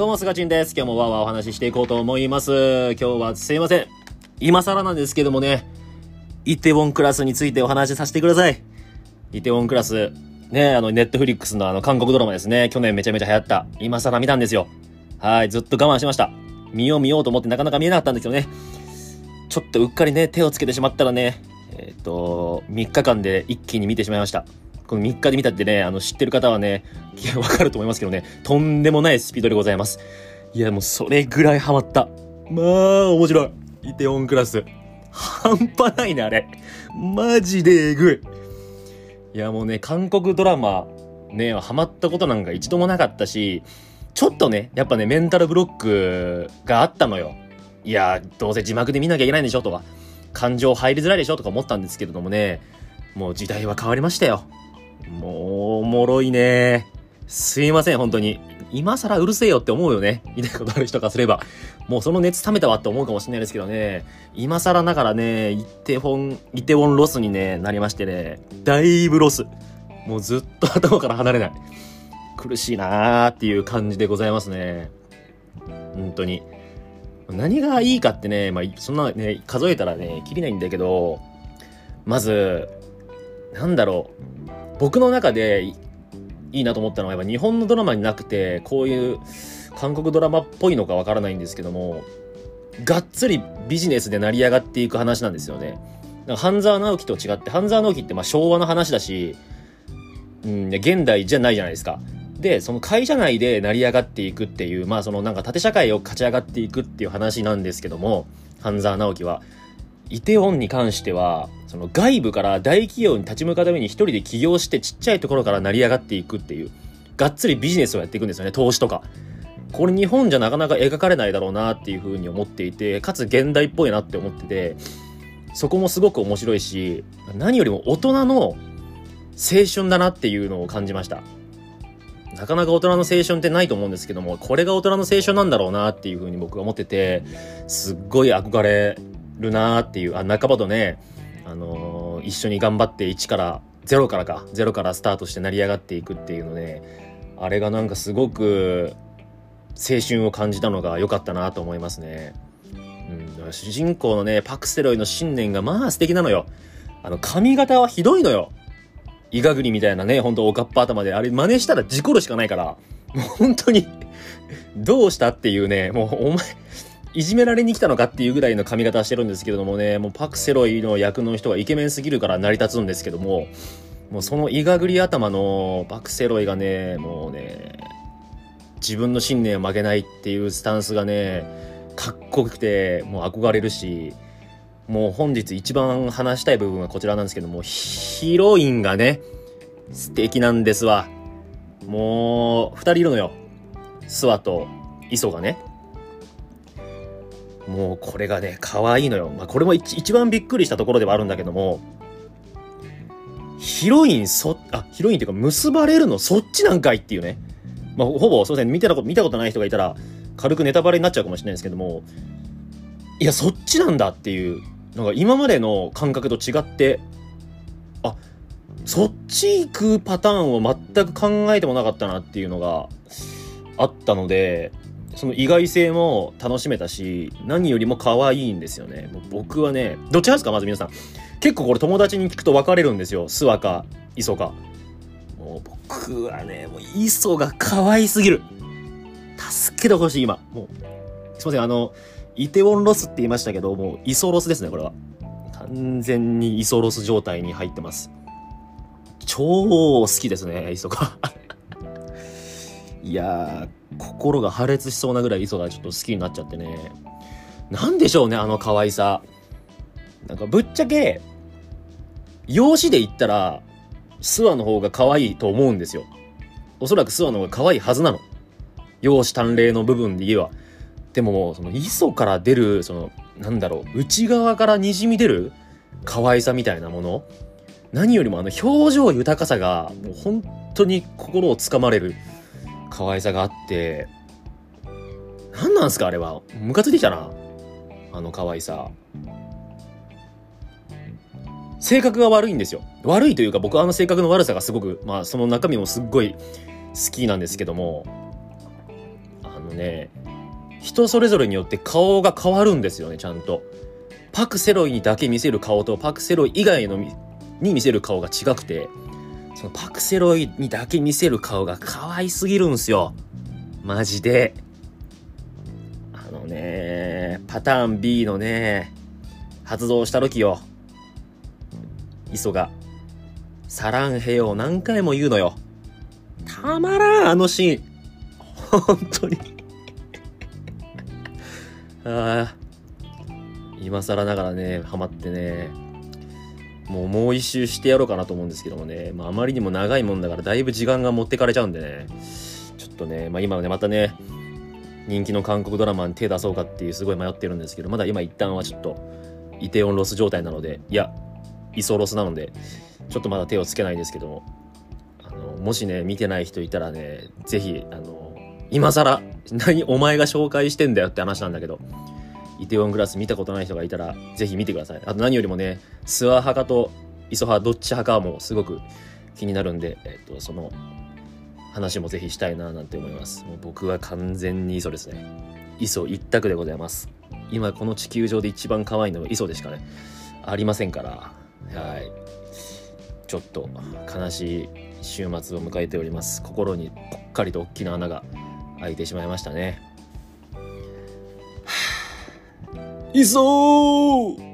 どうも、すがちんです。今日もわーわーお話ししていこうと思います。今日はすいません。今更なんですけどもね、イテウォンクラスについてお話しさせてください。イテウォンクラス、ね、あの、ネットフリックスのあの、韓国ドラマですね。去年めちゃめちゃ流行った。今更見たんですよ。はい、ずっと我慢しました。見よう見ようと思ってなかなか見えなかったんですけどね。ちょっとうっかりね、手をつけてしまったらね、えっ、と、3日間で一気に見てしまいました。この3日で見たってね、あの、知ってる方はね、いや、わかると思いますけどね、とんでもないスピードでございます。いや、もうそれぐらいハマった。まあ、面白い。イテオンクラス。半端ないね、あれ。マジでえぐい。いや、もうね、韓国ドラマ、ね、ハマったことなんか一度もなかったし、ちょっとね、やっぱね、メンタルブロックがあったのよ。いや、どうせ字幕で見なきゃいけないんでしょとか、感情入りづらいでしょとか思ったんですけれどもね、もう時代は変わりましたよ。もう、おもろいね。すいません、本当に。今更うるせえよって思うよね。見たいなことある人からすれば。もうその熱冷めたわって思うかもしれないですけどね。今更ながらね、イテウォン、イテウォンロスにね、なりましてね。だいぶロス。もうずっと頭から離れない。苦しいなーっていう感じでございますね。本当に。何がいいかってね、まあ、そんなね、数えたらね、きりないんだけど、まず、なんだろう。僕の中でいいなと思ったのはやっぱ日本のドラマになくてこういう韓国ドラマっぽいのかわからないんですけどもがっつりビジネスで成り上がっていく話なんですよね。半沢直樹と違って半沢直樹ってまあ昭和の話だし、うん、現代じゃないじゃないですか。でその会社内で成り上がっていくっていうまあそのなんか縦社会を勝ち上がっていくっていう話なんですけども半沢直樹は。イテウォンに関しては、その外部から大企業に立ち向かうために一人で起業してちっちゃいところから成り上がっていくっていう、がっつりビジネスをやっていくんですよね、投資とか。これ日本じゃなかなか描かれないだろうなっていうふうに思っていて、かつ現代っぽいなって思ってて、そこもすごく面白いし、何よりも大人の青春だなっていうのを感じました。なかなか大人の青春ってないと思うんですけども、これが大人の青春なんだろうなっていうふうに僕は思ってて、すっごい憧れるなーっていう、あ、仲間とね、あのー、一緒に頑張って1から、0からか、0からスタートして成り上がっていくっていうのね、あれがなんかすごく青春を感じたのが良かったなと思いますね。うん、主人公のね、パクセロイの信念がまあ素敵なのよ。あの、髪型はひどいのよ。イガグリみたいなね、ほんとおかっぱ頭で、あれ真似したら事故るしかないから、もう本当にどうしたっていうね、もうお前、いじめられに来たのかっていうぐらいの髪型してるんですけれどもね、もうパクセロイの役の人がイケメンすぎるから成り立つんですけども、もうそのイガグリ頭のパクセロイがね、もうね、自分の信念を曲げないっていうスタンスがね、かっこよくて、もう憧れるし、もう本日一番話したい部分はこちらなんですけども、ヒロインがね、素敵なんですわ。もう、二人いるのよ。スワとイソがね。もうこれがね、可愛いのよ。まあ、これも一番びっくりしたところではあるんだけども、ヒロインそ、あ、ヒロインっていうか結ばれるのそっちなんかいっていうね。まあ、ほぼ、すいません、見てたこと、見たことない人がいたら、軽くネタバレになっちゃうかもしれないですけども、いや、そっちなんだっていう、なんか今までの感覚と違って、あ、そっち行くパターンを全く考えてもなかったなっていうのがあったので、その意外性も楽しめたし、何よりも可愛いんですよね。もう僕はね、どっち派ですかまず皆さん。結構これ友達に聞くと分かれるんですよ。スワか、イソか。もう僕はね、もうイソが可愛すぎる。助けてほしい、今。もう、すいません、あの、イテウォンロスって言いましたけど、もうイソロスですね、これは。完全にイソロス状態に入ってます。超好きですね、イソが。いやー、心が破裂しそうなぐらい磯がちょっと好きになっちゃってね。なんでしょうね、あの可愛さ。なんかぶっちゃけ、容姿で言ったら、スワの方が可愛いと思うんですよ。おそらくスワの方が可愛いはずなの。容姿端麗の部分で言えば。でももう、その磯から出る、その、なんだろう、内側から滲み出る可愛さみたいなもの。何よりもあの表情豊かさが、もう本当に心をつかまれる。可愛さがあって、何なんすかあれは。ムカついてきたな。あの可愛さ。性格が悪いんですよ。悪いというか僕はあの性格の悪さがすごく、まあその中身もすっごい好きなんですけども、あのね、人それぞれによって顔が変わるんですよね、ちゃんと。パクセロイにだけ見せる顔とパクセロイ以外のに見せる顔が違くて、そのパクセロイにだけ見せる顔が可愛すぎるんすよ。マジで。あのね、パターン B のね、発動した時よ。磯が、サランヘを何回も言うのよ。たまらん、あのシーン。本当にああ。今更ながらね、ハマってね、もうもう一周してやろうかなと思うんですけどもね、まあ、あまりにも長いもんだからだいぶ時間が持ってかれちゃうんでね、ちょっとね、まあ、今はね、またね、人気の韓国ドラマに手出そうかっていうすごい迷ってるんですけど、まだ今一旦はちょっと、イテオンロス状態なので、いや、イソロスなので、ちょっとまだ手をつけないですけども、あの、もしね、見てない人いたらね、ぜひ、あの、今更、何お前が紹介してんだよって話なんだけど、イテウォングラス見たことない人がいたら、ぜひ見てください。あと何よりもね、スワ派かとイソ派どっち派かもすごく気になるんで、えっと、その話もぜひしたいななんて思います。もう僕は完全にイソですね。イソ一択でございます。今この地球上で一番可愛いのはイソでしかね、ありませんから、はい。ちょっと悲しい週末を迎えております。心にぽっかりと大きな穴が開いてしまいましたね。いそう